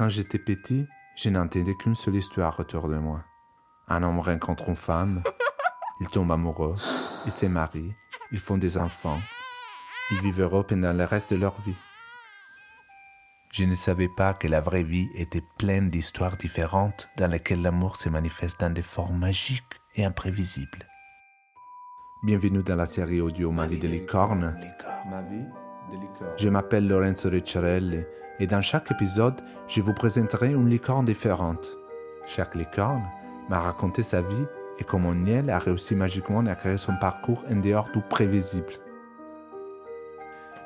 Quand j'étais petit, je n'entendais qu'une seule histoire autour de moi. Un homme rencontre une femme, il tombe amoureux, il se marie, ils font des enfants, ils vivent heureux pendant le reste de leur vie. Je ne savais pas que la vraie vie était pleine d'histoires différentes dans lesquelles l'amour se manifeste dans des formes magiques et imprévisibles. Bienvenue dans la série audio Ma vie de licorne. Je m'appelle Lorenzo Ricciarelli et dans chaque épisode, je vous présenterai une licorne différente. Chaque licorne m'a raconté sa vie et comment Niel a réussi magiquement à créer son parcours en dehors du prévisible.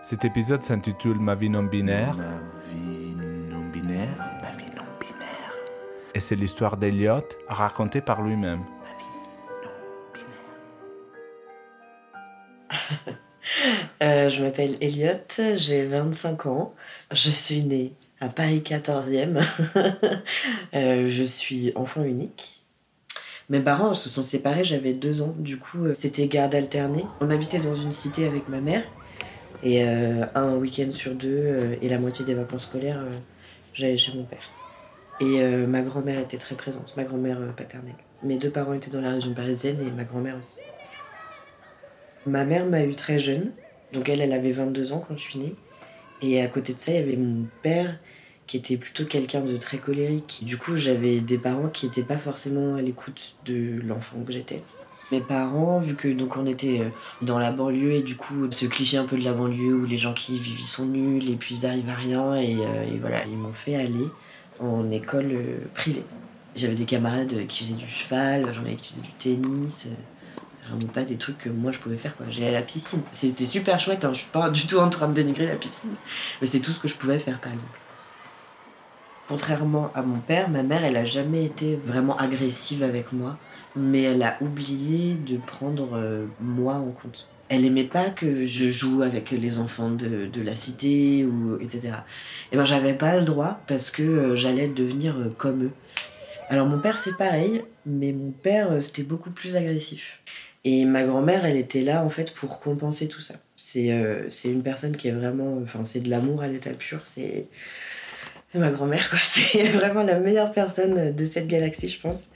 Cet épisode s'intitule Ma vie non binaire. Ma vie non binaire. Ma vie non binaire. Et c'est l'histoire d'Eliot racontée par lui-même. Euh, je m'appelle Elliot, j'ai 25 ans. Je suis née à Paris 14e. Euh, je suis enfant unique. Mes parents se sont séparés, j'avais deux ans. Du coup, euh, c'était garde alternée. On habitait dans une cité avec ma mère. Et un week-end sur deux et la moitié des vacances scolaires, j'allais chez mon père. Et ma grand-mère était très présente, ma grand-mère paternelle. Mes deux parents étaient dans la région parisienne et ma grand-mère aussi. Ma mère m'a eu très jeune. Donc elle, elle avait 22 ans quand je suis née. Et à côté de ça, il y avait mon père qui était plutôt quelqu'un de très colérique. Du coup, j'avais des parents qui n'étaient pas forcément à l'écoute de l'enfant que j'étais. Mes parents, vu que donc on était dans la banlieue et du coup ce cliché un peu de la banlieue où les gens qui y vivent ils sont nuls et puis ils arrivent à rien et, et voilà ils m'ont fait aller en école privée. J'avais des camarades qui faisaient du cheval, j'en avais qui faisaient du tennis, vraiment pas des trucs que moi je pouvais faire quoi. J'allais à la piscine. C'était super chouette, hein. je suis pas du tout en train de dénigrer la piscine. Mais c'est tout ce que je pouvais faire par exemple. Contrairement à mon père, ma mère elle a jamais été vraiment agressive avec moi, mais elle a oublié de prendre euh, moi en compte. Elle aimait pas que je joue avec les enfants de, de la cité ou etc. Et ben j'avais pas le droit parce que euh, j'allais devenir euh, comme eux. Alors mon père c'est pareil, mais mon père c'était beaucoup plus agressif. Et ma grand-mère, elle était là en fait pour compenser tout ça. C'est euh, une personne qui est vraiment. Enfin, c'est de l'amour à l'état pur. C'est ma grand-mère, quoi. C'est vraiment la meilleure personne de cette galaxie, je pense.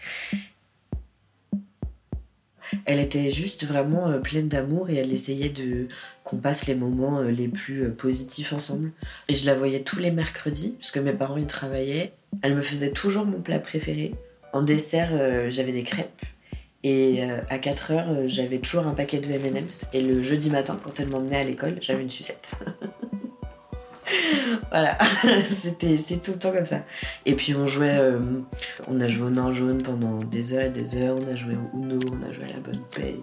Elle était juste vraiment euh, pleine d'amour et elle essayait de qu'on passe les moments euh, les plus positifs ensemble. Et je la voyais tous les mercredis, parce que mes parents y travaillaient. Elle me faisait toujours mon plat préféré. En dessert, j'avais des crêpes et euh, à 4 heures, euh, j'avais toujours un paquet de M&M's. Et le jeudi matin, quand elle m'emmenait à l'école, j'avais une sucette. voilà, c'était tout le temps comme ça. Et puis on jouait, euh, on a joué au nain jaune pendant des heures et des heures, on a joué au Uno, on a joué à la bonne paye.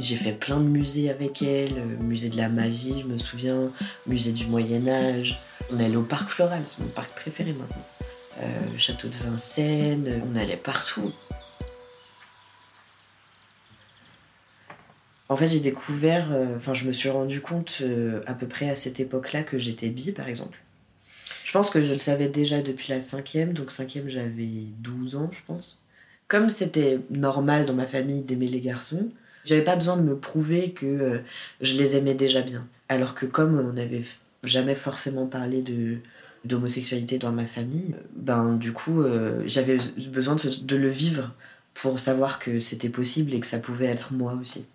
J'ai fait plein de musées avec elle, musée de la magie, je me souviens, musée du Moyen Âge. On allait au parc floral, c'est mon parc préféré maintenant. château de Vincennes, on allait partout. En fait, j'ai découvert, euh, enfin, je me suis rendu compte euh, à peu près à cette époque-là que j'étais bi, par exemple. Je pense que je le savais déjà depuis la cinquième, donc cinquième, j'avais 12 ans, je pense. Comme c'était normal dans ma famille d'aimer les garçons, j'avais pas besoin de me prouver que euh, je les aimais déjà bien. Alors que comme on n'avait jamais forcément parlé de d'homosexualité dans ma famille, ben du coup, j'avais besoin de, de le vivre pour savoir que c'était possible et que ça pouvait être moi aussi.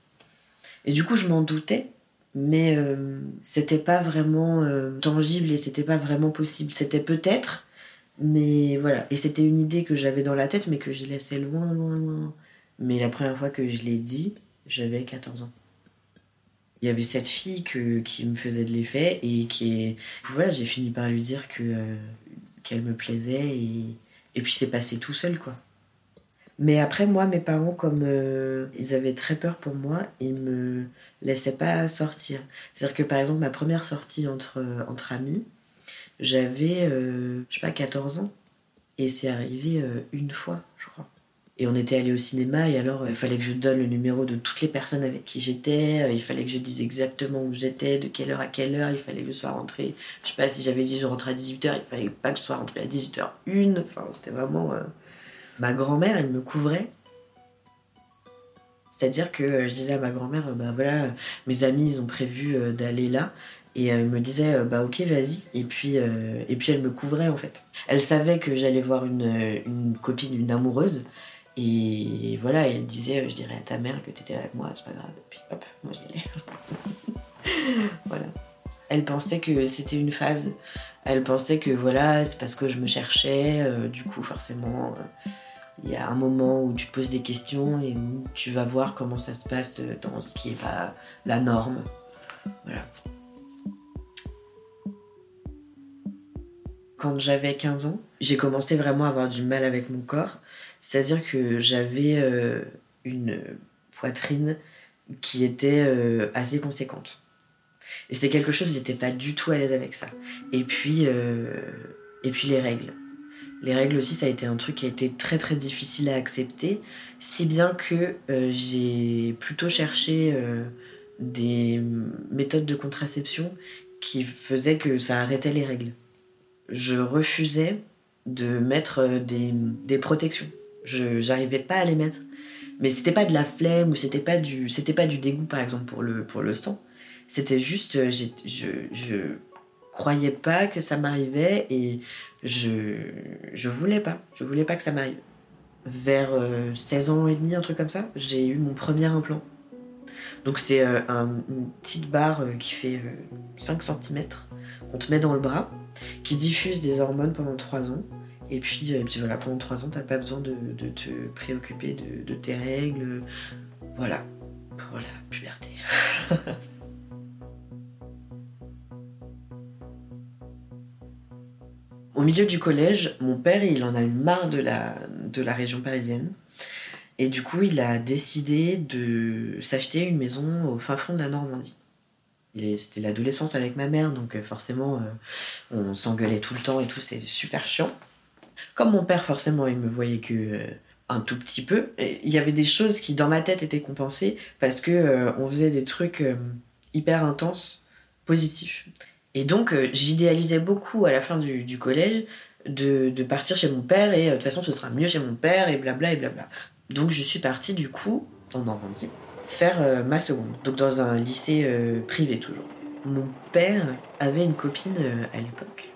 Et du coup, je m'en doutais, mais euh, c'était pas vraiment euh, tangible et c'était pas vraiment possible. C'était peut-être, mais voilà. Et c'était une idée que j'avais dans la tête, mais que je laissais loin, loin, loin. Mais la première fois que je l'ai dit, j'avais 14 ans. Il y avait cette fille qui me faisait de l'effet et qui est. Voilà, j'ai fini par lui dire euh, qu'elle me plaisait et puis c'est passé tout seul, quoi. Mais après, moi, mes parents, comme euh, ils avaient très peur pour moi, ils me laissaient pas sortir. C'est-à-dire que par exemple, ma première sortie entre, euh, entre amis, j'avais, euh, je sais pas, 14 ans. Et c'est arrivé une fois, je crois. Et on était allé au cinéma, et alors il fallait que je donne le numéro de toutes les personnes avec qui j'étais, il fallait que je dise exactement où j'étais, de quelle heure à quelle heure, il fallait que je sois rentrée. Je sais pas si j'avais dit je rentrais à 18h, il fallait pas que je sois rentrée à 18h01. Enfin, c'était vraiment ma grand-mère, elle me couvrait. C'est-à-dire que euh, je disais à ma grand-mère, bah voilà, mes amis, ils ont prévu euh, d'aller là. Et elle me disait, euh, bah ok, vas-y. Et puis, euh, et puis elle me couvrait en fait. Elle savait que j'allais voir une, copine, une amoureuse. Et voilà, elle disait, je dirais à ta mère que t'étais avec moi, c'est pas grave. Et puis hop, moi j'y allais. voilà. Elle pensait que c'était une phase. Elle pensait que voilà, c'est parce que je me cherchais. euh, du coup, forcément, euh, il y a un moment où tu poses des questions et où tu vas voir comment ça se passe dans ce qui est pas la norme. Voilà. Quand j'avais 15 ans, j'ai commencé vraiment à avoir du mal avec mon corps. C'est-à-dire que j'avais euh, une poitrine qui était euh, assez conséquente. Et c'était quelque chose, j'étais pas du tout à l'aise avec ça. Et puis, euh, et puis les règles. Les règles aussi, ça a été un truc qui a été très très difficile à accepter, si bien que euh, j'ai plutôt cherché euh, des méthodes de contraception qui faisaient que ça arrêtait les règles. Je refusais de mettre euh, des, protections. Je j'arrivais pas à les mettre. Mais c'était pas de la flemme ou c'était pas du c'était pas du dégoût par exemple pour le pour le sang. C'était juste je je croyais pas que ça m'arrivait et je je voulais pas. Je voulais pas que ça m'arrive. Vers euh, 16 ans et demi, un truc comme ça, j'ai eu mon premier implant. Donc c'est euh, un- une petite barre euh, qui fait euh, 5 cm qu'on te met dans le bras, qui diffuse des hormones pendant 3 ans. Et puis, euh, puis voilà, pendant 3 ans, t'as pas besoin de, de te préoccuper de, de tes règles. Voilà, pour la puberté. Au milieu du collège, mon père, il en a eu marre de la, de la région parisienne. Et du coup, il a décidé de s'acheter une maison au fin fond de la Normandie. C'était l'adolescence avec ma mère, donc euh, forcément, euh, on s'engueulait tout le temps et tout, c'est super chiant. Comme mon père, forcément, il me voyait que euh, un tout petit peu, il y avait des choses qui, dans ma tête, étaient compensées parce que on faisait des trucs hyper intenses, positifs. Et donc, euh, j'idéalisais beaucoup à la fin du, collège de, partir chez mon père et euh, de toute façon, ce sera mieux chez mon père et blabla et blabla. Donc, je suis partie du coup en Normandie faire euh, ma seconde. Donc, dans un lycée privé toujours. Mon père avait une copine à l'époque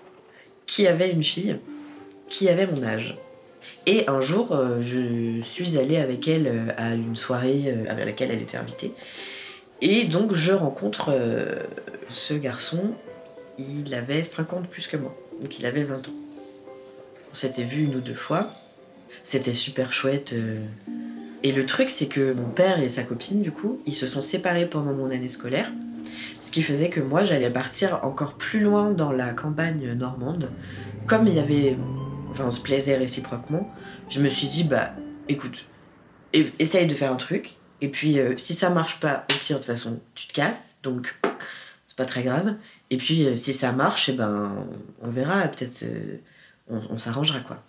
qui avait une fille qui avait mon âge. Et un jour, je suis allée avec elle à une soirée à laquelle elle était invitée. Et donc, je rencontre ce garçon. Il avait 50 de plus que moi. Donc, il avait 20 ans. On s'était vu une ou deux fois. C'était super chouette. euh. Et le truc, c'est que mon père et sa copine, du coup, ils se sont séparés pendant mon année scolaire. Ce qui faisait que moi, j'allais partir encore plus loin dans la campagne normande. Comme il y avait. Enfin, on se plaisait réciproquement, je me suis dit, bah, écoute, essaye de faire un truc. Et puis, euh, si ça marche pas, au pire, de toute façon, tu te casses. Donc, c'est pas très grave. Et puis, euh, si ça marche, eh ben, on verra. Peut-être euh, on, s'arrangera, quoi.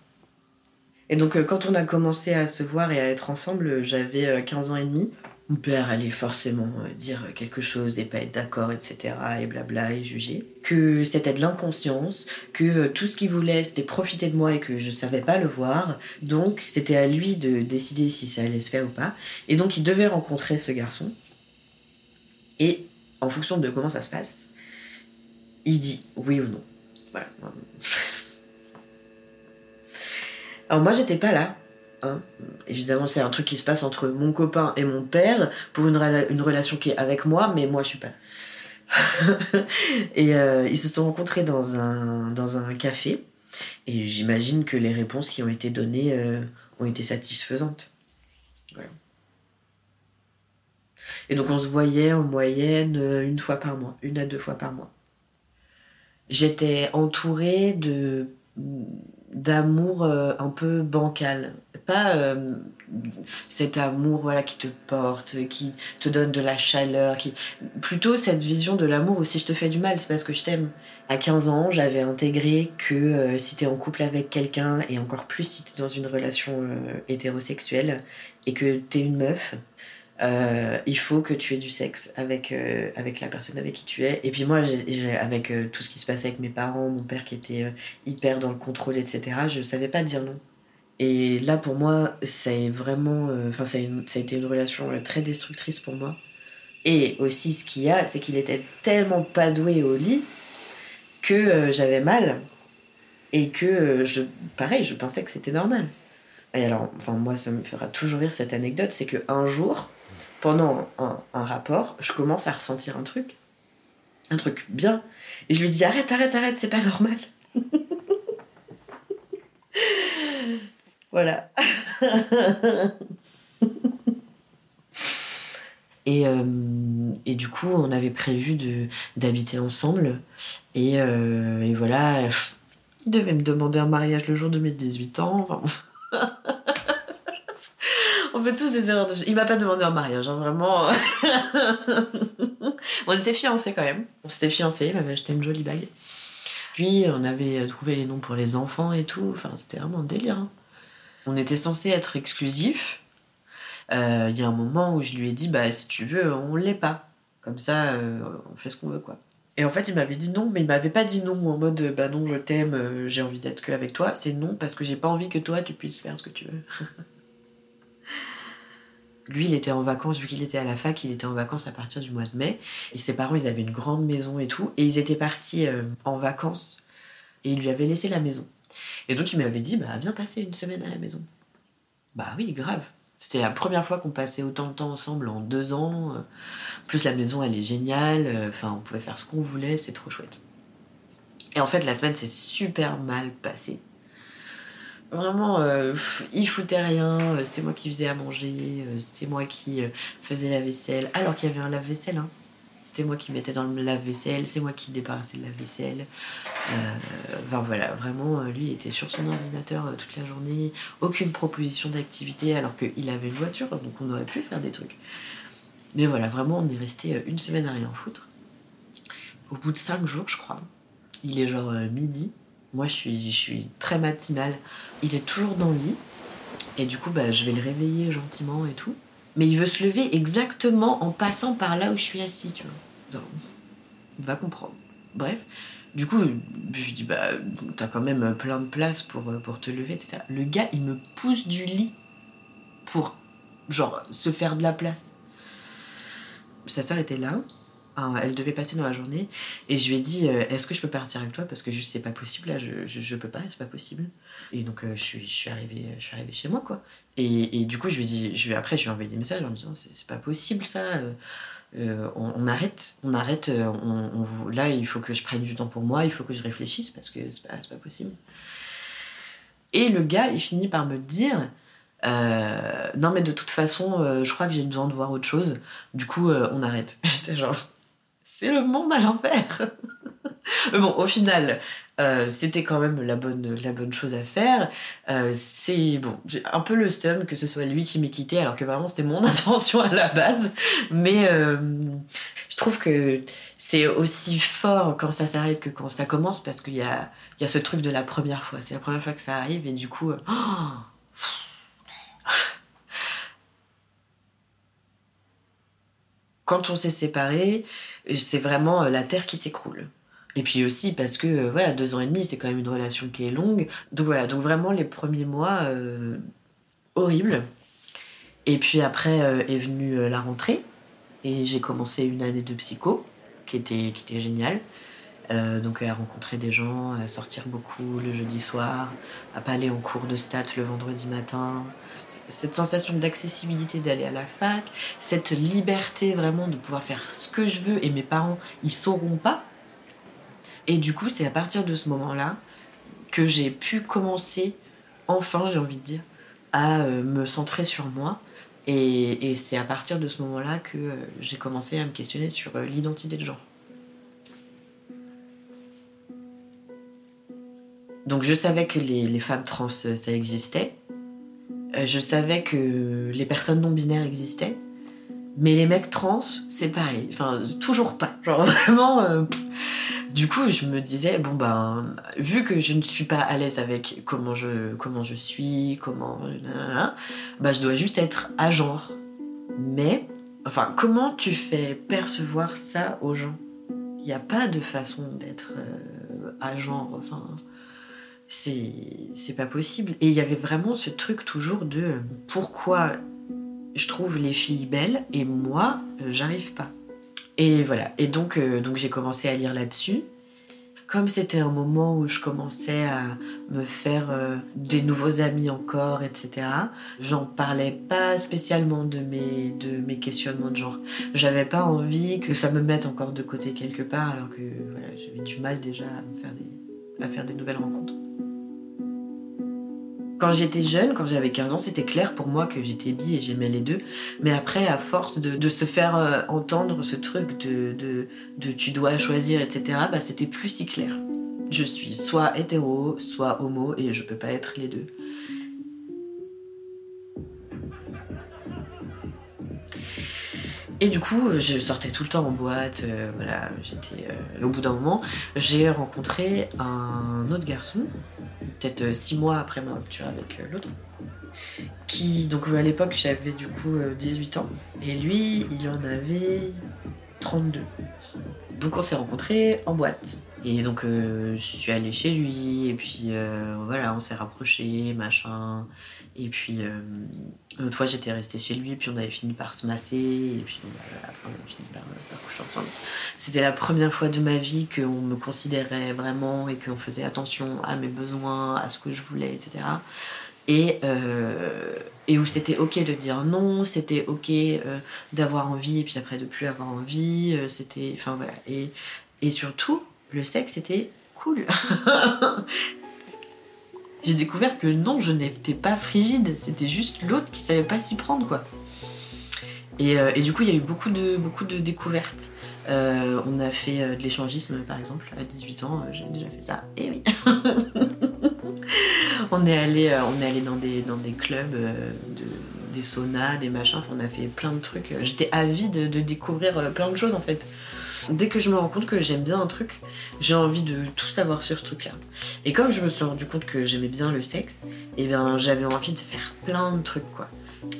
Et donc, euh, quand on a commencé à se voir et à être ensemble, j'avais euh, 15 ans et demi. Mon père allait forcément dire quelque chose et pas être d'accord, etc. et blabla et juger. Que c'était de l'inconscience, que tout ce qu'il voulait c'était profiter de moi et que je savais pas le voir. Donc c'était à lui de décider si ça allait se faire ou pas. Et donc il devait rencontrer ce garçon. Et en fonction de comment ça se passe, il dit oui ou non. Alors moi j'étais pas là. Hein. Évidemment, c'est un truc qui se passe entre mon copain et mon père pour une, rela- une relation qui est avec moi, mais moi je suis pas. et euh, ils se sont rencontrés dans un, café. Et j'imagine que les réponses qui ont été données euh, ont été satisfaisantes. Et donc on se voyait en moyenne euh, une fois par mois, une à deux fois par mois. J'étais entourée de d'amour euh, un peu bancal. Pas euh, cet amour voilà, qui te porte, qui te donne de la chaleur, qui... plutôt cette vision de l'amour où si je te fais du mal, c'est parce que je t'aime. À 15 ans, j'avais intégré que euh, si t'es en couple avec quelqu'un, et encore plus si t'es dans une relation euh, hétérosexuelle, et que t'es une meuf, euh, il faut que tu aies du sexe avec, euh, avec la personne avec qui tu es. Et puis moi, avec euh, tout ce qui se passait avec mes parents, mon père qui était hyper dans le contrôle, etc., je savais pas dire non. Et là, pour moi, c'est vraiment. Enfin, ça, a ça été une relation très destructrice pour moi. Et aussi, ce qu'il y a, c'est qu'il était tellement pas doué au lit que j'avais mal. Et que, je, pareil, je pensais que c'était normal. Et alors, enfin, moi, ça me fera toujours rire cette anecdote c'est qu'un jour, pendant un, rapport, je commence à ressentir un truc. Un truc bien. Et je lui dis arrête, arrête, arrête, c'est pas normal. voilà. Et, euh, et, du coup, on avait prévu d'habiter ensemble. Et, euh, et voilà, il devait me demander un mariage le jour de mes 18 ans. Enfin, on fait tous des erreurs de... Il m'a pas demandé un mariage, hein, vraiment. on était fiancés quand même. On s'était fiancés, il m'avait acheté une jolie bague. Puis on avait trouvé les noms pour les enfants et tout. Enfin, c'était vraiment un délire. Hein. On était censé être exclusifs. Euh, il y a un moment où je lui ai dit, bah si tu veux, on l'est pas. Comme ça, euh, on fait ce qu'on veut, quoi. Et en fait, il m'avait dit non, mais il m'avait pas dit non en mode bah non, je t'aime, euh, j'ai envie d'être que avec toi. C'est non parce que j'ai pas envie que toi tu puisses faire ce que tu veux. Lui, il était en vacances, vu qu'il était à la fac, il était en vacances à partir du mois de mai. Et ses parents, ils avaient une grande maison et tout. Et ils étaient partis en vacances. Et il lui avait laissé la maison. Et donc, il m'avait dit, bah, viens passer une semaine à la maison. Bah oui, grave. C'était la première fois qu'on passait autant de temps ensemble en deux ans. Plus la maison, elle est géniale. Enfin, on pouvait faire ce qu'on voulait, c'est trop chouette. Et en fait, la semaine s'est super mal passée. Vraiment, euh, il foutait rien. C'est moi qui faisais à manger. C'est moi qui faisais la vaisselle. Alors qu'il y avait un lave-vaisselle. Hein. C'était moi qui mettais dans le lave-vaisselle, c'est moi qui débarrassais le lave-vaisselle. Euh, enfin voilà, vraiment, lui était sur son ordinateur euh, toute la journée, aucune proposition d'activité alors qu'il avait une voiture, donc on aurait pu faire des trucs. Mais voilà, vraiment, on est resté euh, une semaine à rien foutre. Au bout de cinq jours, je crois, il est genre midi. Moi, je suis, très matinale. Il est toujours dans le lit. Et du coup, bah, je vais le réveiller gentiment et tout mais il veut se lever exactement en passant par là où je suis assis, tu vois. Va comprendre. Bref, du coup, je lui dis, bah, t'as quand même plein de place pour, euh, pour te lever, etc. Le gars, il me pousse du lit pour, genre, se faire de la place. Sa soeur était là, elle devait passer dans la journée, et je lui ai dit, euh, est-ce que je peux partir avec toi? Parce que juste, c'est pas possible, là, je, je, peux pas, c'est pas possible. Et donc, euh, je, suis, je, suis arrivée, je suis chez moi, quoi. Et, du coup, je lui dis, je, après, je lui ai envoyé des messages en me disant, c'est pas possible ça. Euh, on, arrête, on arrête. Euh, on, là, il faut que je prenne du temps pour moi, il faut que je réfléchisse parce que c'est pas, pas possible. Et le gars, il finit par me dire, non mais de toute façon, je crois que j'ai besoin de voir autre chose. Du coup, on arrête. J'étais genre, c'est le monde à l'envers. bon, au final, euh, c'était quand même la bonne, la bonne chose à faire. Euh, c'est bon, j'ai un peu le seum que ce soit lui qui m'ait quitté, alors que vraiment c'était mon intention à la base. Mais euh, je trouve que c'est aussi fort quand ça s'arrête que quand ça commence, parce qu'il y a, y a ce truc de la première fois. C'est la première fois que ça arrive, et du coup. quand on s'est séparés, c'est vraiment la terre qui s'écroule. Et puis aussi parce que, euh, voilà, deux ans et demi, c'est quand même une relation qui est longue. Donc voilà, donc vraiment les premiers mois, euh, horribles. Et puis après euh, est venue la rentrée. Et j'ai commencé une année de psycho, qui était, qui était géniale. Donc à rencontrer des gens, à sortir beaucoup le jeudi soir, à pas aller en cours de stats le vendredi matin. Cette sensation d'accessibilité d'aller à la fac, cette liberté vraiment de pouvoir faire ce que je veux et mes parents, ils sauront pas et du coup, c'est à partir de ce moment-là que j'ai pu commencer, enfin, j'ai envie de dire, à euh, me centrer sur moi. Et, c'est à partir de ce moment-là que euh, j'ai commencé à me questionner sur euh, l'identité de genre. Donc je savais que les, femmes trans, ça existait. je savais que les personnes non binaires existaient. Mais les mecs trans, c'est pareil. Enfin, toujours pas. Genre vraiment... Du coup, je me disais, bon ben, vu que je ne suis pas à l'aise avec comment je, comment je suis, comment. Bah, je dois juste être à genre. Mais, enfin, comment tu fais percevoir ça aux gens? Il n'y a pas de façon d'être euh, à genre, enfin. C'est pas possible. Et il y avait vraiment ce truc toujours de pourquoi je trouve les filles belles et moi, euh, j'arrive pas. Et voilà. Et donc, euh, donc j'ai commencé à lire là-dessus. Comme c'était un moment où je commençais à me faire euh, des nouveaux amis encore, etc., j'en parlais pas spécialement de mes, de mes questionnements de genre. J'avais pas envie que ça me mette encore de côté quelque part, alors que j'avais du mal déjà à, me faire des, à faire des nouvelles rencontres. Quand j'étais jeune, quand j'avais 15 ans, c'était clair pour moi que j'étais bi et j'aimais les deux. Mais après, à force de, se faire euh, entendre ce truc de, tu dois choisir, etc., bah, c'était plus si clair. Je suis soit hétéro, soit homo, et je peux pas être les deux. Et du coup, je sortais tout le temps en boîte. euh, voilà, j'étais. euh, au bout d'un moment, j'ai rencontré un autre garçon, peut-être euh, six mois après ma rupture avec euh, l'autre, qui donc euh, à l'époque j'avais du coup euh, 18 ans et lui il en avait 32. Donc on s'est rencontrés en boîte. Et donc je suis allée chez lui et puis voilà on s'est rapprochés machin. Et puis une autre fois j'étais restée chez lui puis on avait fini par se masser et puis après, on avait fini par, par coucher ensemble. C'était la première fois de ma vie qu'on me considérait vraiment et qu'on faisait attention à mes besoins, à ce que je voulais, etc. Et, euh, et où c'était ok de dire non, c'était ok euh, d'avoir envie et puis après de plus avoir envie. euh, c'était, enfin et surtout, le sexe était cool. J'ai découvert que non, je n'étais pas frigide. C'était juste l'autre qui savait pas s'y prendre quoi. Et, euh, et du coup, il y a eu beaucoup de, beaucoup de découvertes. Euh, on a fait euh, de l'échangisme par exemple à 18 ans, j'ai déjà fait ça. Et oui. on est allé, on est allé dans des dans des clubs, de- des saunas, des machins. On a fait plein de trucs. J'étais avide de, découvrir plein de choses en fait. Dès que je me rends compte que j'aime bien un truc, j'ai envie de tout savoir sur ce truc-là. Et comme je me suis rendu compte que j'aimais bien le sexe, et bien j'avais envie de faire plein de trucs quoi.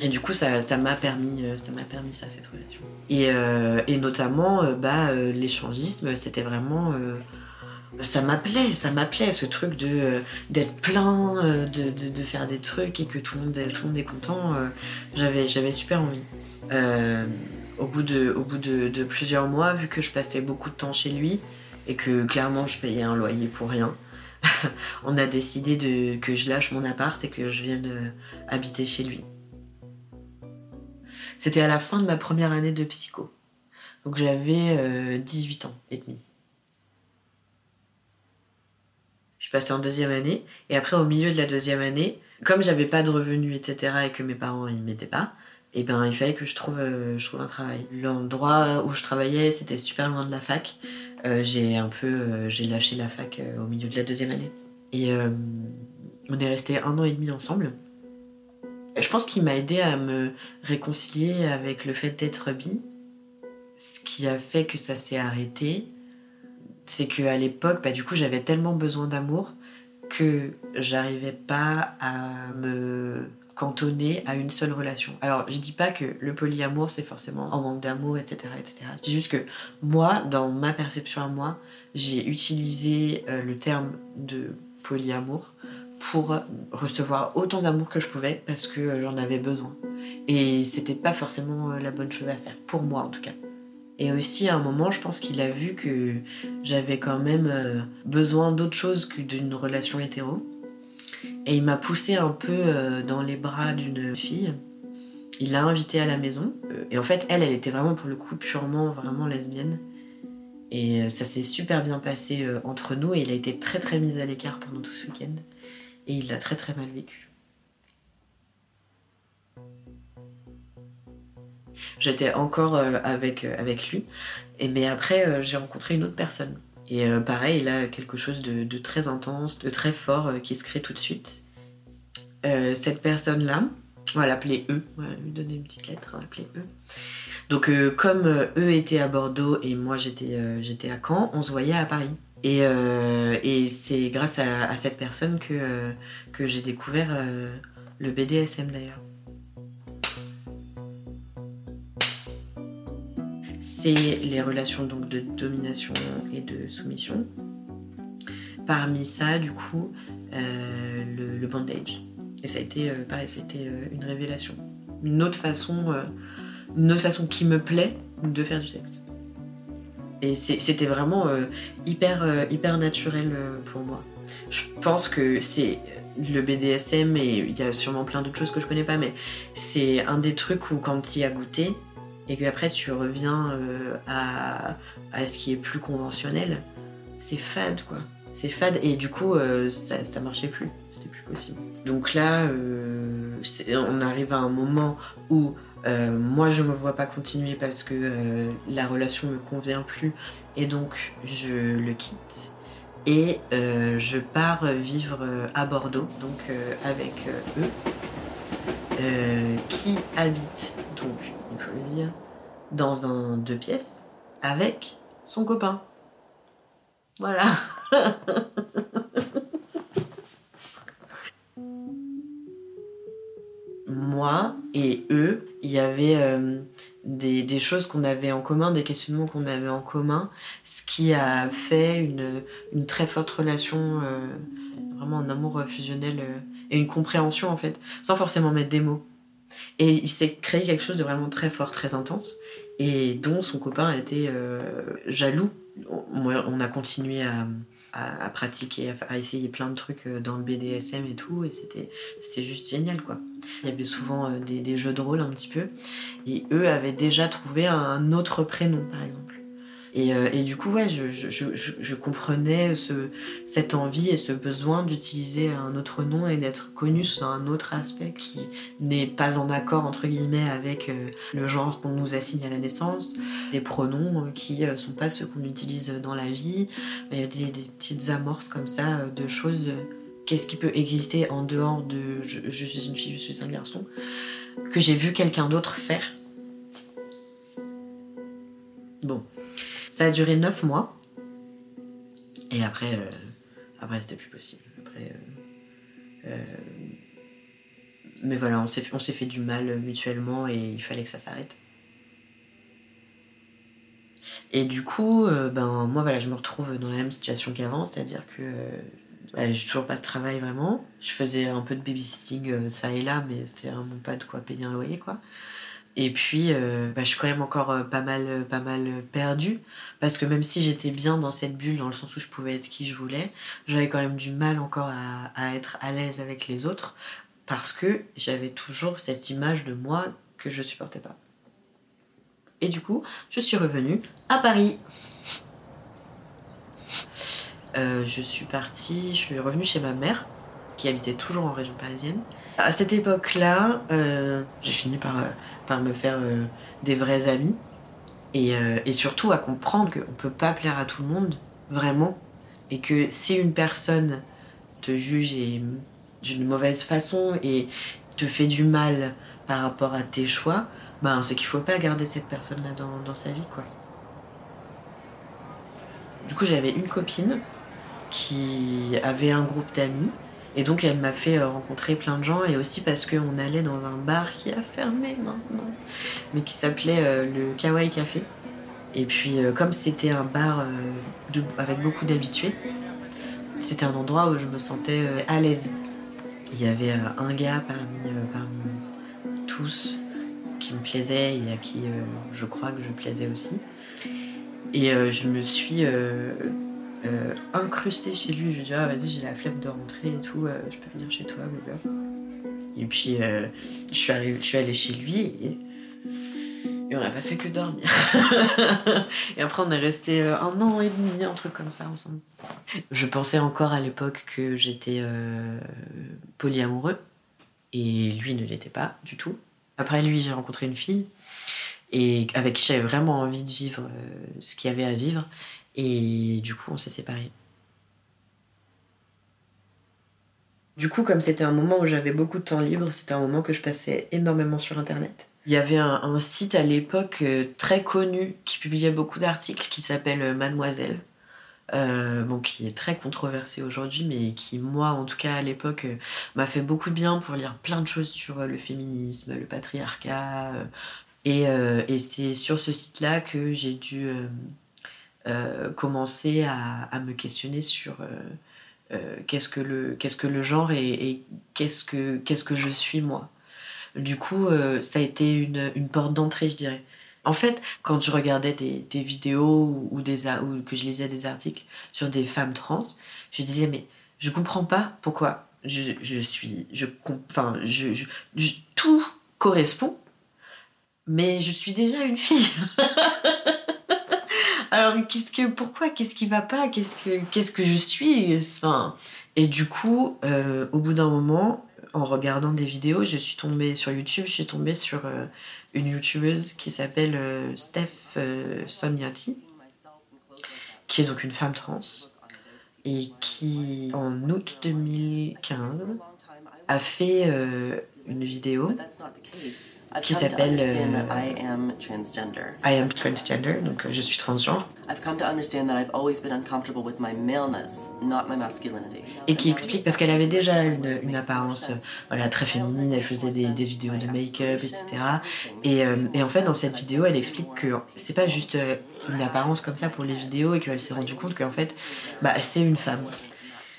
Et du coup, ça m'a permis, euh, ça m'a permis ça cette relation. Et, euh, notamment, euh, bah, l'échangisme, c'était vraiment. ça m'appelait, ça m'appelait ce truc de d'être plein, de, faire des trucs et que tout le monde, est- tout le monde est content. j'avais, j'avais super envie. Euh, au bout, de, plusieurs mois, vu que je passais beaucoup de temps chez lui et que clairement je payais un loyer pour rien, on a décidé que je lâche mon appart et que je vienne euh, habiter chez lui. C'était à la fin de ma première année de psycho. Donc j'avais euh, 18 ans et demi. Je passée en deuxième année et après au milieu de la deuxième année, comme j'avais pas de revenus etc et que mes parents ils m'aidaient pas, et ben il fallait que je trouve, euh, je trouve un travail. L'endroit où je travaillais c'était super loin de la fac. Euh, j'ai un peu euh, j'ai lâché la fac au milieu de la deuxième année et on est resté un an et demi ensemble. Je pense qu'il m'a aidé à me réconcilier avec le fait d'être bi. Ce qui a fait que ça s'est arrêté, c'est qu'à l'époque, bah, du coup, j'avais tellement besoin d'amour que j'arrivais pas à me cantonner à une seule relation. Alors, je dis pas que le polyamour, c'est forcément en manque d'amour, etc., etc. Dis juste que moi, dans ma perception à moi, j'ai utilisé euh, le terme de polyamour pour recevoir autant d'amour que je pouvais parce que euh, j'en avais besoin. Et c'était pas forcément euh, la bonne chose à faire, pour moi en tout cas. Et aussi à un moment, je pense qu'il a vu que j'avais quand même besoin d'autre chose que d'une relation hétéro. Et il m'a poussé un peu euh, dans les bras d'une fille. Il l'a invitée à la maison. Euh, Et en fait, elle, elle était vraiment pour le coup purement, vraiment lesbienne. Et euh, ça s'est super bien passé entre nous. Et il a été très très mis à l'écart pendant tout ce week-end. Et il l'a très très mal vécu. J'étais encore avec, avec lui. Et, mais après, j'ai rencontré une autre personne. Et euh, pareil, il a quelque chose de, très intense, de très fort euh, qui se crée tout de suite. Euh, cette personne-là, on va l'appeler E. On va lui donner une petite lettre, on va l'appeler E. Donc, euh, comme E était à Bordeaux et moi j'étais à Caen, on se voyait à Paris. Et, c'est grâce à, à cette personne que, que j'ai découvert le BDSM d'ailleurs. C'est les relations donc de domination et de soumission. Parmi ça, du coup, euh, le, le bandage. Et ça a été, euh, pareil, a euh, une révélation. Une autre façon, une autre façon qui me plaît de faire du sexe. Et c'était vraiment hyper, hyper naturel pour moi. Je pense que c'est le BDSM et il y a sûrement plein d'autres choses que je connais pas, mais c'est un des trucs où quand tu y as goûté et qu'après tu reviens à, à, ce qui est plus conventionnel, c'est fade quoi. C'est fade et du coup ça, ça marchait plus, c'était plus possible. Donc là, on arrive à un moment où euh, moi, je me vois pas continuer parce que euh, la relation me convient plus et donc je le quitte et euh, je pars vivre à Bordeaux, donc avec eux, qui habitent donc, dans un deux pièces avec son copain. Voilà. moi et eux, il y avait euh, des, choses qu'on avait en commun, des questionnements qu'on avait en commun, ce qui a fait une, très forte relation, euh, vraiment un amour fusionnel euh, et une compréhension en fait, sans forcément mettre des mots. Et il s'est créé quelque chose de vraiment très fort, très intense, et dont son copain a été jaloux. On a continué à, pratiquer, à, essayer plein de trucs euh, dans le BDSM et tout, et c'était, juste génial quoi. Il y avait souvent euh, des, jeux de rôle un petit peu, et eux avaient déjà trouvé un autre prénom par exemple. Euh, et, du coup, ouais, je, comprenais ce, cette envie et ce besoin d'utiliser un autre nom et d'être connu sous un autre aspect qui n'est pas en accord, entre guillemets, avec euh, le genre qu'on nous assigne à la naissance, des pronoms euh, qui ne sont pas ceux qu'on utilise dans la vie. Il y a des, des petites amorces comme ça de choses. Qu'est-ce qui peut exister en dehors de je suis une fille, je suis un garçon, que j'ai vu quelqu'un d'autre faire Bon, ça a duré 9 mois. Et après, euh, après c'était plus possible. Après, euh, euh, mais voilà, on s'est fait du mal mutuellement et il fallait que ça s'arrête. Et du coup, ben moi voilà, je me retrouve dans la même situation qu'avant, c'est-à-dire que j'ai toujours pas de travail vraiment. Je faisais un peu de babysitting ça et là, mais c'était vraiment pas de quoi payer un loyer quoi. Et puis, euh, bah, je suis quand même encore euh, pas mal, euh, pas mal perdue. Parce que même si j'étais bien dans cette bulle, dans le sens où je pouvais être qui je voulais, j'avais quand même du mal encore à, être à l'aise avec les autres. Parce que j'avais toujours cette image de moi que je supportais pas. Et du coup, je suis revenue à Paris. je suis partie, je suis revenue chez ma mère, qui habitait toujours en région parisienne. À cette époque-là, j'ai fini par par me faire euh, des vrais amis. Et, euh, et, surtout à comprendre qu'on peut pas plaire à tout le monde, vraiment, et que si une personne te juge d'une mauvaise façon et te fait du mal par rapport à tes choix, ben c'est qu'il faut pas garder cette personne-là dans, dans sa vie, quoi. Du coup, j'avais une copine qui avait un groupe d'amis et donc elle m'a fait euh, rencontrer plein de gens et aussi parce qu'on allait dans un bar qui a fermé maintenant, mais qui s'appelait euh, le Kawaii Café. Et puis euh, comme c'était un bar avec beaucoup d'habitués, c'était un endroit où je me sentais à l'aise. Il y avait un gars parmi, parmi tous qui me plaisait et à qui je crois que je plaisais aussi. Et je me suis euh, incrusté chez lui. Je lui dit, ah, vas-y, j'ai la flemme de rentrer et tout, euh, je peux venir chez toi, Et puis, euh, je, suis je suis allée chez lui et, on n'a pas fait que dormir. et après, on est resté un an et demi, un truc comme ça ensemble. Je pensais encore à l'époque que j'étais polyamoureux et lui ne l'était pas du tout. Après lui, j'ai rencontré une fille et avec qui j'avais vraiment envie de vivre ce qu'il y avait à vivre. Et du coup, on s'est séparés. Du coup, comme c'était un moment où j'avais beaucoup de temps libre, c'était un moment que je passais énormément sur Internet. Il y avait un, site à l'époque euh, très connu qui publiait beaucoup d'articles qui s'appelle euh, Mademoiselle. Euh, qui est très controversé aujourd'hui, mais qui, moi, en tout cas à l'époque, m'a fait beaucoup de bien pour lire plein de choses sur le féminisme, le patriarcat. et c'est sur ce site-là que j'ai dû euh, commencer à, me questionner sur euh, euh, qu'est-ce que le qu'est-ce que le genre et, qu'est-ce que qu'est-ce que je suis moi. Du coup, ça a été une, porte d'entrée, je dirais. En fait, quand je regardais des, vidéos ou, des, ou que je lisais des articles sur des femmes trans, je disais, mais je comprends pas pourquoi je, je suis. Je, enfin, je- je- tout correspond, mais je suis déjà une fille. Alors, qu'est-ce que, pourquoi Qu'est-ce qui va pas Qu'est-ce que, que je suis enfin, Et du coup, euh, au bout d'un moment, en regardant des vidéos, je suis tombée sur YouTube, je suis tombée sur euh, une youtubeuse qui s'appelle euh, Steph Soniati, qui est donc une femme trans, et qui, en août 2015, a fait une vidéo qui s'appelle, euh, I am transgender. I am transgender, donc euh, je suis transgenre, I've come to understand that I've always been uncomfortable with my maleness, not my masculinity. et qui explique parce qu'elle avait déjà une, une apparence euh, voilà très féminine elle faisait des, des vidéos de make-up etc et, euh, et en fait dans cette vidéo elle explique que c'est pas juste une apparence comme ça pour les vidéos et qu'elle s'est rendue compte qu'en fait bah, c'est une femme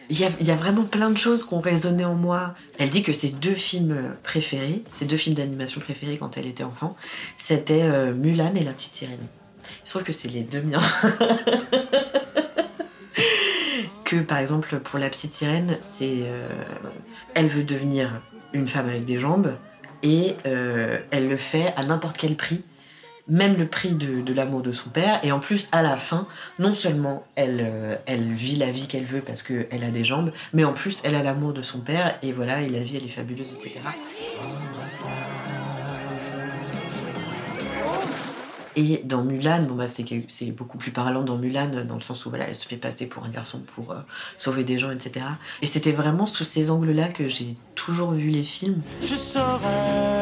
il y, a, vraiment plein de choses qui ont résonné en moi. Elle dit que ses deux films préférés, ses deux films d'animation préférés quand elle était enfant, c'était euh, Mulan et La Petite Sirène. Se trouve que c'est les deux miens. que par exemple pour La Petite Sirène, c'est euh, elle veut devenir une femme avec des jambes et euh, elle le fait à n'importe quel prix, même le prix de, de l'amour de son père. Et en plus, à la fin, non seulement elle, euh, elle vit la vie qu'elle veut parce qu'elle a des jambes, mais en plus, elle a l'amour de son père et voilà, et la vie, elle est fabuleuse, etc. Et dans Mulan, bon bah c'est beaucoup plus parlant dans Mulan, dans le sens où voilà, elle se fait passer pour un garçon pour euh, sauver des gens, etc. Et c'était vraiment sous ces angles-là que j'ai toujours vu les films. Je saurais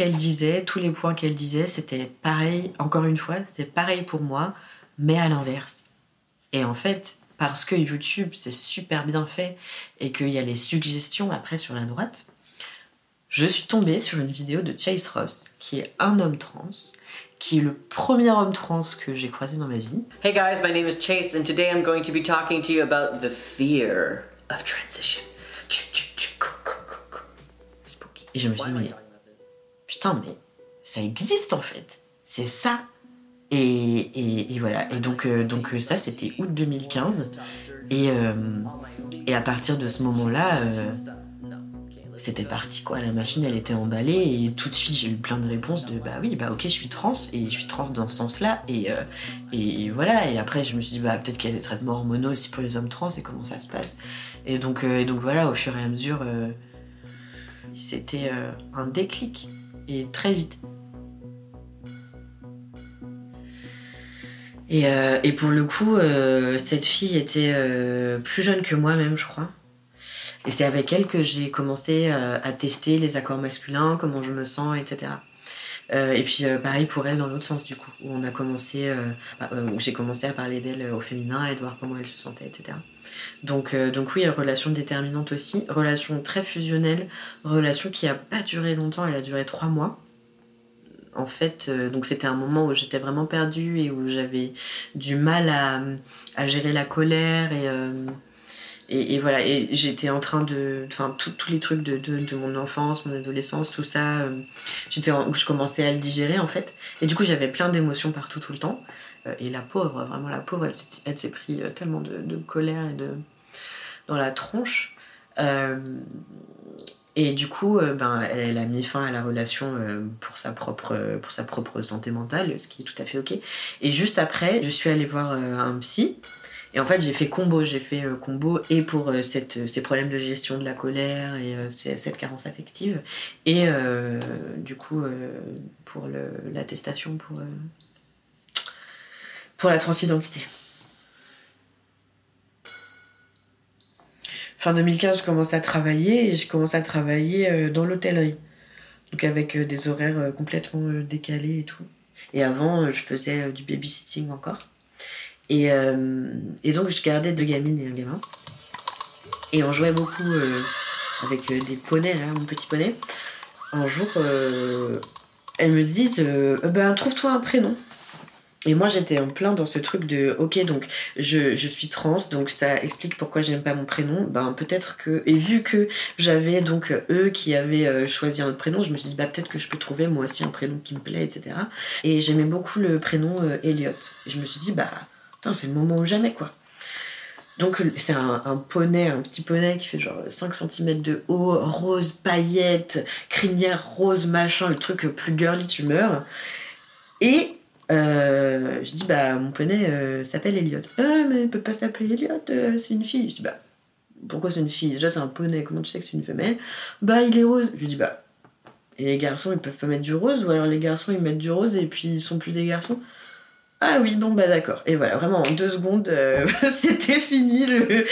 qu'elle disait, tous les points qu'elle disait, c'était pareil, encore une fois, c'était pareil pour moi, mais à l'inverse. Et en fait, parce que YouTube, c'est super bien fait et qu'il y a les suggestions après sur la droite, je suis tombée sur une vidéo de Chase Ross, qui est un homme trans, qui est le premier homme trans que j'ai croisé dans ma vie. Hey guys, my name is Chase, and today I'm going to be talking to you about the fear of transition. Spooky. Et je me suis dit, mais putain, mais ça existe en fait. C'est ça. Et, et, voilà. Et donc, euh, donc euh, ça, c'était août 2015. Et, euh, et à partir de ce moment-là, c'était parti quoi. La machine, elle était emballée et tout de suite, j'ai eu plein de réponses de bah oui, bah ok, je suis trans et je suis trans dans ce sens-là. Et, et voilà. Et après, je me suis dit bah peut-être qu'il y a des traitements hormonaux aussi pour les hommes trans et comment ça se passe. Et donc, et donc voilà, au fur et à mesure, c'était un déclic et très vite. Et, euh, pour le coup, euh, cette fille était euh, plus jeune que moi même, je crois. Et c'est avec elle que j'ai commencé à tester les accords masculins, comment je me sens, etc. Euh, et puis euh, pareil pour elle dans l'autre sens du coup, où on a commencé, euh, bah, où j'ai commencé à parler d'elle au féminin et de voir comment elle se sentait, etc. Donc, donc oui, relation déterminante aussi, relation très fusionnelle, relation qui a pas duré longtemps, elle a duré trois mois. En fait, donc c'était un moment où j'étais vraiment perdue et où j'avais du mal à, à gérer la colère et, et, voilà. Et j'étais en train de, enfin tous les trucs de, de, de mon enfance, mon adolescence, tout ça, euh, j'étais où je commençais à le digérer en fait. Et du coup j'avais plein d'émotions partout tout le temps. Euh, et la pauvre, vraiment la pauvre, elle s'est, pris euh, tellement de, colère et de dans la tronche. Et du coup, ben, elle, elle a mis fin à la relation pour, sa propre, pour sa propre santé mentale, ce qui est tout à fait ok. Et juste après, je suis allée voir un psy. Et en fait, j'ai fait combo. J'ai fait euh, combo et pour euh, cette, ces problèmes de gestion de la colère et euh, cette carence affective. Et euh, du coup, euh, pour l'attestation pour, euh, pour la transidentité. Fin 2015, je commence à travailler et je commence à travailler euh, dans l'hôtellerie. Donc avec euh, des horaires euh, complètement euh, décalés et tout. Et avant, euh, je faisais euh, du babysitting encore. Et, euh, et donc, je gardais deux gamines et un gamin. Et on jouait beaucoup euh, avec euh, des poneys, là, mon petit poney. Un jour, elles me disent ben, trouve-toi un prénom. Et moi, j'étais en plein dans ce truc de, ok, donc je, je suis trans, donc ça explique pourquoi j'aime pas mon prénom. Ben peut-être que, et vu que j'avais donc eux qui avaient choisi un autre prénom, je me suis dit, bah peut-être que je peux trouver moi aussi un prénom qui me plaît, etc. Et j'aimais beaucoup le prénom euh, Elliot. Et je me suis dit, bah, putain, c'est le moment ou jamais, quoi. Donc c'est un, poney, un petit poney qui fait genre 5 cm de haut, rose paillettes, crinière rose machin, le truc plus girly tu meurs. Et euh, je dis bah mon poney euh, s'appelle Elliot. Ah mais il peut pas s'appeler Elliot, euh, c'est une fille. Je dis bah pourquoi c'est une fille? Déjà c'est un poney, comment tu sais que c'est une femelle? Bah il est rose. Je dis bah et les garçons ils peuvent pas mettre du rose ou alors les garçons ils mettent du rose et puis ils sont plus des garçons ah oui, bon bah d'accord. Et voilà, vraiment en deux secondes, euh, c'était fini. Le,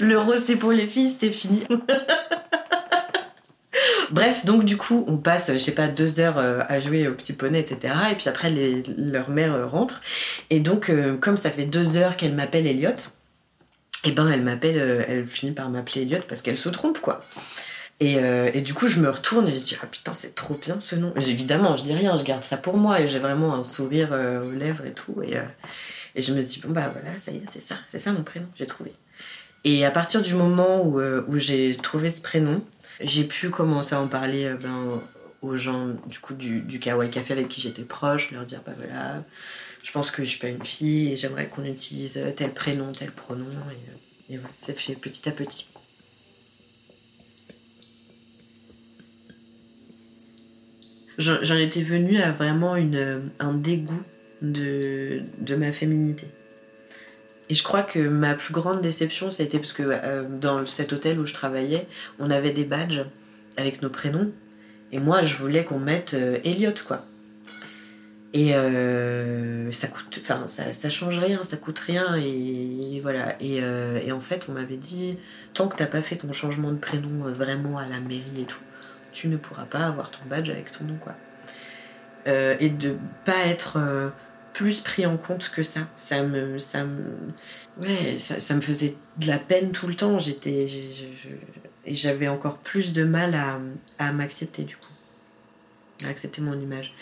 le c'est pour les filles, c'était fini. Bref, donc du coup, on passe, je sais pas, deux heures euh, à jouer au petit poney, etc. Et puis après, leur mère euh, rentre. Et donc, comme ça fait deux heures qu'elle m'appelle Elliot, et ben elle m'appelle, elle finit par m'appeler Elliot parce qu'elle se trompe, quoi. Et, euh, et du coup, je me retourne et je dis, ah putain, c'est trop bien ce nom. Évidemment, je dis rien, je garde ça pour moi et j'ai vraiment un sourire euh, aux lèvres et tout. Et, euh, et je me dis, bon bah voilà, ça y est, c'est ça, c'est ça mon prénom, j'ai trouvé. Et à partir du moment où, j'ai trouvé ce prénom, j'ai pu commencer à en parler ben, aux gens du coup du, du Kawaii Café avec qui j'étais proche, leur dire, bah voilà, je pense que je suis pas une fille et j'aimerais qu'on utilise tel prénom, tel pronom. Et, et c'est fait petit à petit. J'en étais venue à vraiment une, un dégoût de, de ma féminité. Et je crois que ma plus grande déception, ça a été parce que euh, dans cet hôtel où je travaillais, on avait des badges avec nos prénoms. Et moi, je voulais qu'on mette euh, Elliot, quoi. Et euh, ça coûte, enfin, ça, ça change rien, ça coûte rien. Et, voilà. Et, euh, et en fait, on m'avait dit, tant que t'as pas fait ton changement de prénom euh, vraiment à la mairie et tout, tu ne pourras pas avoir ton badge avec ton nom, quoi. Euh, et de pas être euh, plus pris en compte que ça. Ça me, ça me, ouais, ça, ça me faisait de la peine tout le temps. J'étais, et j'avais encore plus de mal à, à m'accepter du coup, à accepter mon image.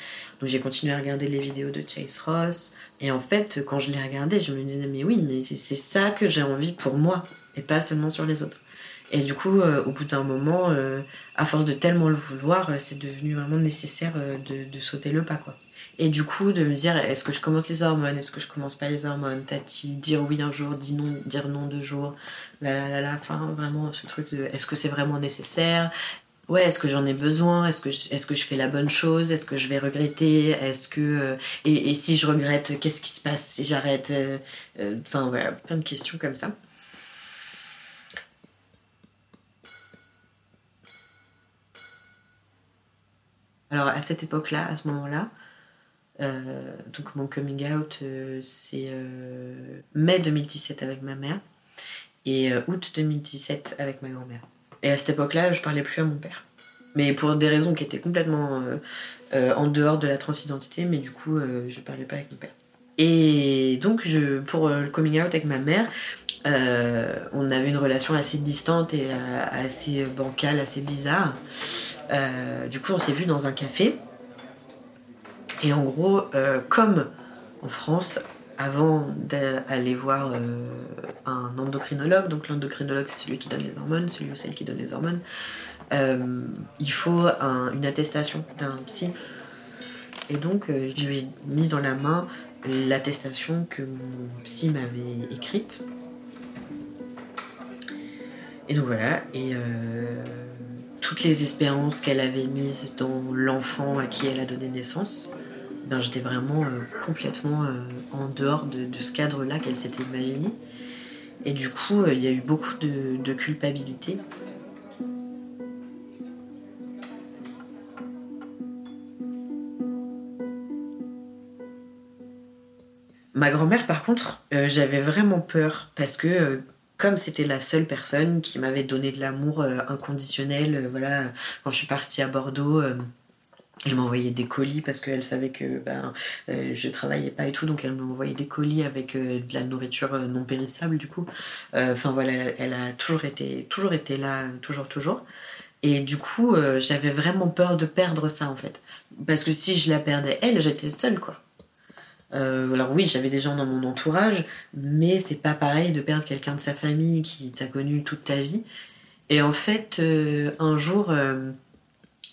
Donc j'ai continué à regarder les vidéos de Chase Ross. Et en fait, quand je les regardais, je me disais mais oui, mais c'est ça que j'ai envie pour moi et pas seulement sur les autres. Et du coup, euh, au bout d'un moment, euh, à force de tellement le vouloir, euh, c'est devenu vraiment nécessaire euh, de, de sauter le pas, quoi. Et du coup, de me dire, est-ce que je commence les hormones? Est-ce que je commence pas les hormones? Tati, dire oui un jour, dire non, dire non deux jours? La la la enfin, vraiment, ce truc de, est-ce que c'est vraiment nécessaire? Ouais, est-ce que j'en ai besoin? Est-ce que, est-ce que je fais la bonne chose? Est-ce que je vais regretter? Est-ce que... euh, et, et si je regrette, qu'est-ce qui se passe si j'arrête euh, Enfin, voilà, plein de questions comme ça. Alors à cette époque-là, à ce moment-là, euh, donc mon coming out, euh, c'est euh, mai 2017 avec ma mère et euh, août 2017 avec ma grand-mère. Et à cette époque-là, je parlais plus à mon père. Mais pour des raisons qui étaient complètement euh, en dehors de la transidentité, mais du coup, je parlais pas avec mon père. Et donc, je, pour le coming out avec ma mère, euh, on avait une relation assez distante et euh, assez bancale, assez bizarre. Euh, du coup, on s'est vu dans un café. Et en gros, comme en France, avant d'aller voir un endocrinologue, donc l'endocrinologue c'est celui qui donne les hormones, celui ou celle qui donne les hormones, il faut un- une attestation d'un psy. Et donc, je lui ai mis dans la main l'attestation que mon psy m'avait écrite. Et donc voilà, et euh, toutes les espérances qu'elle avait mises dans l'enfant à qui elle a donné naissance, ben, j'étais vraiment euh, complètement euh, en dehors de, ce cadre-là qu'elle s'était imaginé. Et du coup, il y a eu beaucoup de, culpabilité. Ma grand-mère, par contre, j'avais vraiment peur parce que comme c'était la seule personne qui m'avait donné de l'amour euh, inconditionnel, euh, voilà, quand je suis partie à Bordeaux, euh, elle m'envoyait des colis parce qu'elle savait que ben, euh, je travaillais pas et tout, donc elle m'envoyait des colis avec de la nourriture non périssable du coup. Enfin voilà, elle a toujours été, toujours été là, toujours, toujours. Et du coup, j'avais vraiment peur de perdre ça en fait. Parce que si je la perdais elle, j'étais seule quoi. Euh, alors oui, j'avais des gens dans mon entourage, mais c'est pas pareil de perdre quelqu'un de sa famille qui t'a connu toute ta vie. Et en fait, euh, un jour, euh,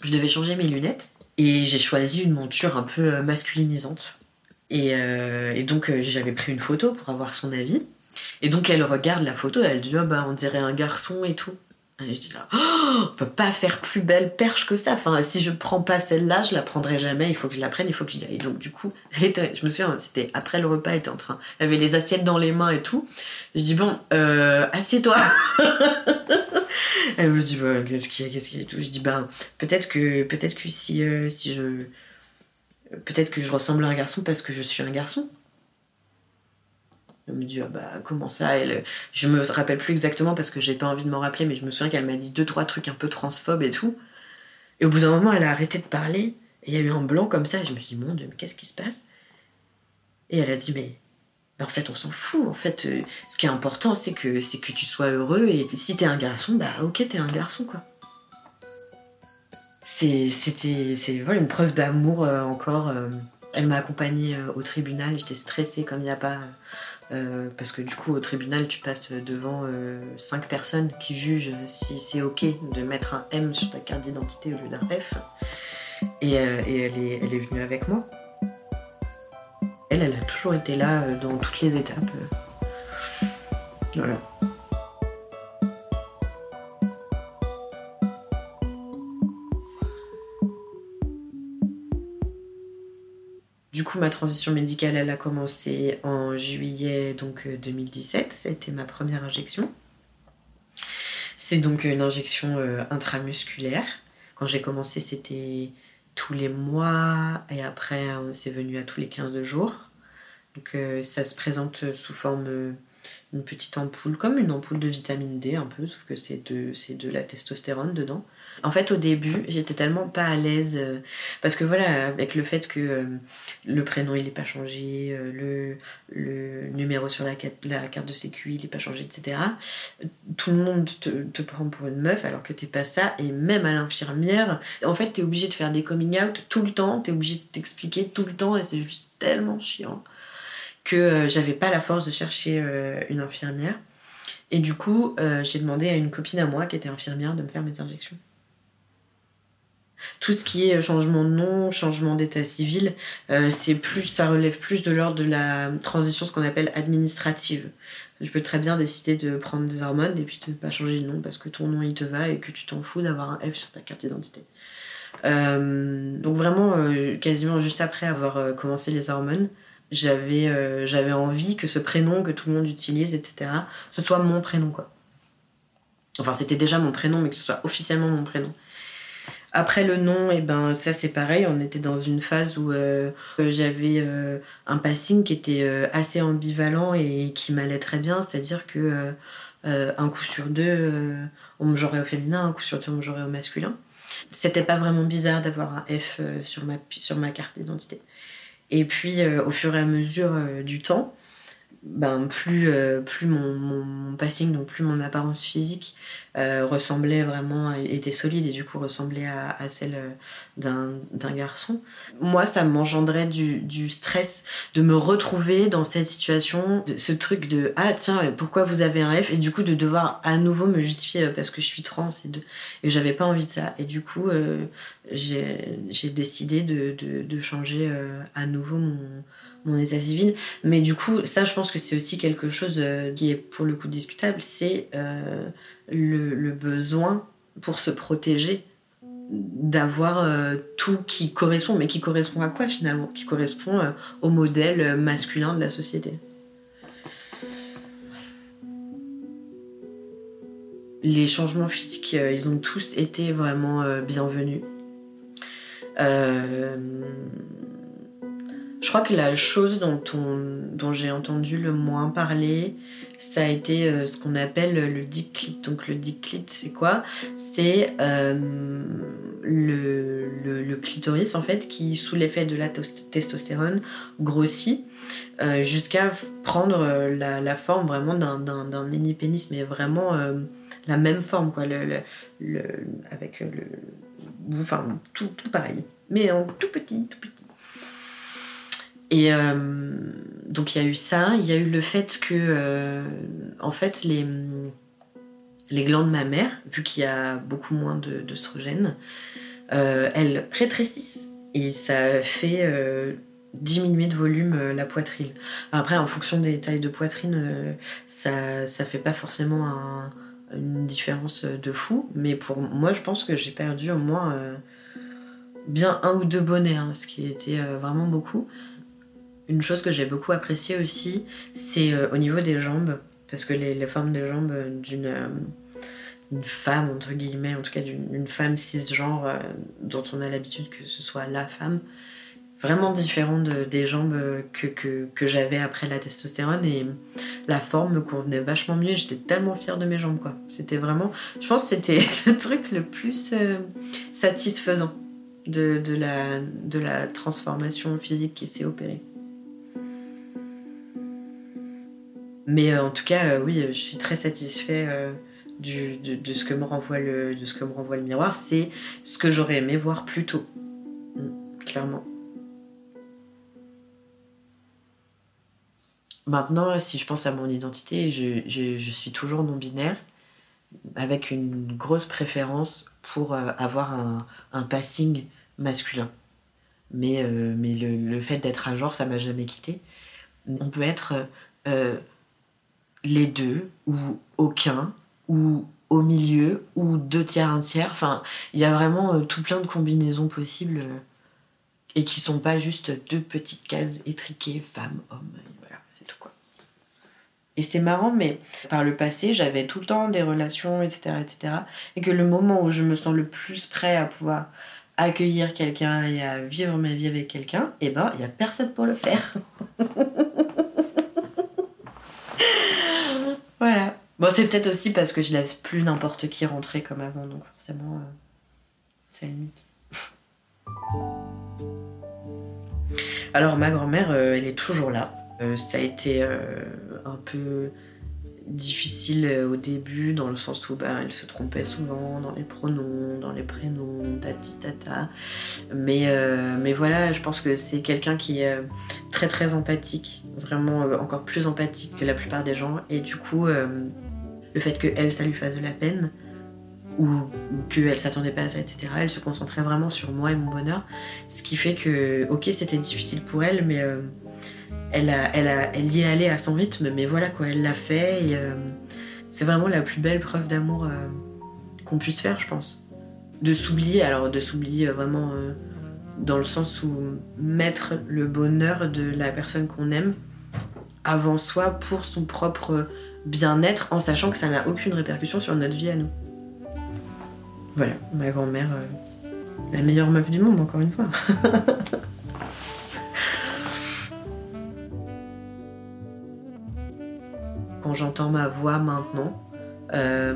je devais changer mes lunettes et j'ai choisi une monture un peu masculinisante. Et, et donc j'avais pris une photo pour avoir son avis. Et donc elle regarde la photo, elle dit oh, on dirait un garçon et tout. Je dis là, oh, on peut pas faire plus belle perche que ça. Enfin, si je prends pas celle-là, je la prendrai jamais. Il faut que je la prenne, il faut que j'y aille. Donc du coup, je me souviens, c'était après le repas, elle était en train, elle avait les assiettes dans les mains et tout. Je dis bon, euh, assieds-toi. elle me dit bah, qu'est-ce qu'il y a, qu'est-ce qu'il y a et tout. Je dis ben peut-être que peut-être que si euh, si je peut-être que je ressemble à un garçon parce que je suis un garçon. Elle me dit, ah bah, comment ça elle... Je me rappelle plus exactement parce que j'ai pas envie de m'en rappeler, mais je me souviens qu'elle m'a dit deux, trois trucs un peu transphobes et tout. Et au bout d'un moment, elle a arrêté de parler. Et il y a eu un blanc comme ça. Je me suis dit, mon Dieu, mais qu'est-ce qui se passe? Et elle a dit, mais, en fait, on s'en fout. En fait, euh, ce qui est important, c'est que, c'est que tu sois heureux. Et si t'es un garçon, bah ok, t'es un garçon, quoi. C'est- C'était c'est voilà, une preuve d'amour euh, encore. euh. Elle m'a accompagnée au tribunal. J'étais stressée comme il n'y a pas. Euh, parce que du coup, au tribunal, tu passes devant euh, cinq personnes qui jugent si c'est ok de mettre un M sur ta carte d'identité au lieu d'un F. Et, euh, elle, est, elle est venue avec moi. Elle, elle a toujours été là dans toutes les étapes. Voilà. Du coup, ma transition médicale, elle a commencé en juillet donc, euh, 2017. C'était ma première injection. C'est donc une injection euh, intramusculaire. Quand j'ai commencé, c'était tous les mois et après, euh, c'est venu à tous les 15 jours. Donc, euh, ça se présente sous forme euh, une petite ampoule, comme une ampoule de vitamine D un peu, sauf que c'est de, de la testostérone dedans. En fait, au début, j'étais tellement pas à l'aise euh, parce que voilà, avec le fait que euh, le prénom il n'est pas changé, euh, le, le numéro sur la, carte- la carte de sécu il n'est pas changé, etc. Tout le monde te, te prend pour une meuf alors que t'es pas ça, et même à l'infirmière, en fait, t'es obligé de faire des coming out tout le temps, t'es obligé de t'expliquer tout le temps, et c'est juste tellement chiant que euh, j'avais pas la force de chercher euh, une infirmière. Et du coup, euh, j'ai demandé à une copine à moi qui était infirmière de me faire mes injections. Tout ce qui est changement de nom, changement d'état civil, c'est plus, ça relève plus de l'ordre de la transition, ce qu'on appelle administrative. Tu peux très bien décider de prendre des hormones et puis de pas changer de nom parce que ton nom il te va et que tu t'en fous d'avoir un F sur ta carte d'identité. Donc vraiment, quasiment juste après avoir commencé les hormones, j'avais euh, j'avais envie que ce prénom que tout le monde utilise, etc., ce soit mon prénom, quoi. Enfin, c'était déjà mon prénom, mais que ce soit officiellement mon prénom. Après le nom, et ben ça c'est pareil, on était dans une phase où euh, j'avais euh, un passing qui était assez ambivalent et qui m'allait très bien, c'est-à-dire que un coup sur deux, on me genrait au féminin, un coup sur deux, on me genrait au masculin. C'était pas vraiment bizarre d'avoir un F sur, ma, sur ma carte d'identité. Et puis euh, au fur et à mesure euh, du temps, ben, plus, euh, plus mon, mon, passing, donc plus mon apparence physique euh, ressemblait vraiment, était solide et du coup ressemblait à, celle euh, d'un garçon. Moi, ça m'engendrait du, du stress de me retrouver dans cette situation, ce truc de ah tiens, pourquoi vous avez un F Et du coup, de devoir à nouveau me justifier parce que je suis trans et, de, et j'avais pas envie de ça. Et du coup, j'ai décidé de, de, changer à nouveau mon, mon état civil. Mais du coup, ça, je pense que c'est aussi quelque chose euh, qui est pour le coup discutable, c'est euh, le, besoin pour se protéger d'avoir euh, tout qui correspond, mais qui correspond à quoi finalement? Qui correspond au modèle masculin de la société. Les changements physiques, ils ont tous été vraiment bienvenus. Euh, je crois que la chose dont, on- dont j'ai entendu le moins parler, ça a été euh, ce qu'on appelle le dick Donc le dick c'est quoi? C'est euh, le, le- clitoris en fait qui, sous l'effet de la tos- testostérone, grossit euh, jusqu'à prendre la, forme vraiment d'un- d'un d'un mini pénis, mais vraiment la même forme quoi, le, avec le, enfin tout, tout pareil, mais en tout petit, tout petit. Et euh, donc il y a eu ça, il y a eu le fait que, euh, en fait, les, les glandes mammaires, vu qu'il y a beaucoup moins d'œstrogènes, euh, elles rétrécissent et ça fait diminuer de volume la poitrine. Après, en fonction des tailles de poitrine, ça, ça fait pas forcément un- une différence de fou, mais pour moi, je pense que j'ai perdu au moins bien un ou deux bonnets, hein, ce qui était vraiment beaucoup. Une chose que j'ai beaucoup appréciée aussi, c'est euh, au niveau des jambes, parce que les, formes des jambes d'une euh, femme, entre guillemets, en tout cas d'une une femme cisgenre euh, dont on a l'habitude que ce soit la femme, vraiment différent de- des jambes euh, que, j'avais après la testostérone et la forme me convenait vachement mieux. J'étais tellement fière de mes jambes, quoi. C'était vraiment, je pense que c'était le truc le plus euh, satisfaisant de la transformation physique qui s'est opérée. Mais euh, en tout cas, euh, oui, je suis très satisfait euh, de, de ce que me renvoie le, de ce que me renvoie le miroir. C'est ce que j'aurais aimé voir plus tôt. Mm, clairement. Maintenant, si je pense à mon identité, je, je- je suis toujours non-binaire, avec une grosse préférence pour avoir un, un passing masculin. Mais, mais le, le fait d'être un genre, ça m'a jamais quitté. On peut être les deux, ou aucun, ou au milieu, ou deux tiers, un tiers. Enfin, il y a vraiment euh, tout plein de combinaisons possibles euh, et qui sont pas juste deux petites cases étriquées, femme, homme, voilà, c'est tout quoi. Et c'est marrant, mais par le passé, j'avais tout le temps des relations, etc., etc. Et que le moment où je me sens le plus prêt à pouvoir accueillir quelqu'un et à vivre ma vie avec quelqu'un, eh ben, il n'y a personne pour le faire. voilà. Bon, c'est peut-être aussi parce que je laisse plus n'importe qui rentrer comme avant, donc forcément, euh, ça limite. Alors, ma grand-mère, euh, elle est toujours là. Euh, ça a été euh, un peu difficile euh, au début, dans le sens où bah, elle se trompait souvent dans les pronoms, dans les prénoms, tati tata. Mais, euh, mais voilà, je pense que c'est quelqu'un qui est euh, très très empathique, vraiment encore plus empathique que la plupart des gens. Et du coup, le fait que elle, ça lui fasse de la peine, ou, ou qu'elle s'attendait pas à ça, etc., elle se concentrait vraiment sur moi et mon bonheur. Ce qui fait que, ok, c'était difficile pour elle, mais elle, a, elle, a, elle y est allée à son rythme, mais voilà quoi, elle l'a fait. Euh, c'est vraiment la plus belle preuve d'amour euh, qu'on puisse faire, je pense. De s'oublier, alors de s'oublier vraiment euh, dans le sens où mettre le bonheur de la personne qu'on aime avant soi pour son propre bien-être, en sachant que ça n'a aucune répercussion sur notre vie à nous. Voilà, ma grand-mère, la meilleure meuf du monde, encore une fois. Quand j'entends ma voix maintenant, euh,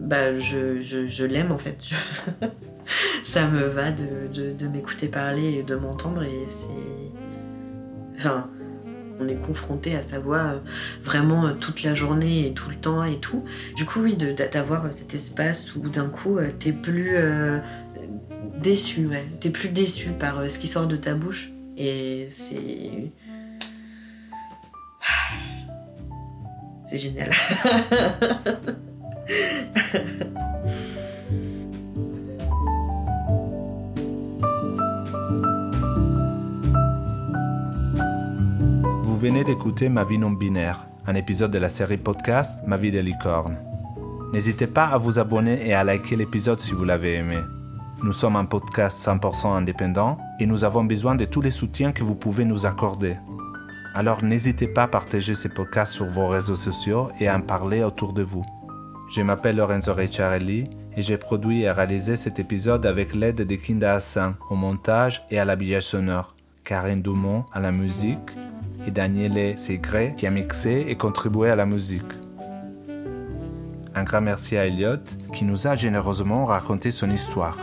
bah, je, je- je l'aime en fait. Ça me va de, de- m'écouter parler et de m'entendre et c'est. Enfin, on est confronté à sa voix euh, vraiment euh, toute la journée et tout le temps et tout. Du coup, oui, d'avoir cet espace où d'un coup, t'es plus déçu, ouais. T'es plus déçu par ce qui sort de ta bouche. Et c'est. Génial. Vous venez d'écouter Ma vie non binaire, un épisode de la série podcast Ma vie de licorne. N'hésitez pas à vous abonner et à liker l'épisode si vous l'avez aimé. Nous sommes un podcast 100% indépendant et nous avons besoin de tous les soutiens que vous pouvez nous accorder. Alors n'hésitez pas à partager ces podcasts sur vos réseaux sociaux et à en parler autour de vous. Je m'appelle Lorenzo Ricciarelli et j'ai produit et réalisé cet épisode avec l'aide de Kinda Hassan au montage et à l'habillage sonore, Karine Dumont à la musique et Daniele Segré qui a mixé et contribué à la musique. Un grand merci à Elliot qui nous a généreusement raconté son histoire.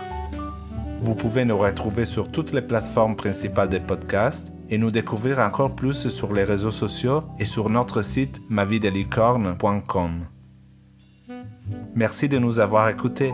Vous pouvez nous retrouver sur toutes les plateformes principales des podcasts et nous découvrir encore plus sur les réseaux sociaux et sur notre site mavidelicorne.com. Merci de nous avoir écoutés.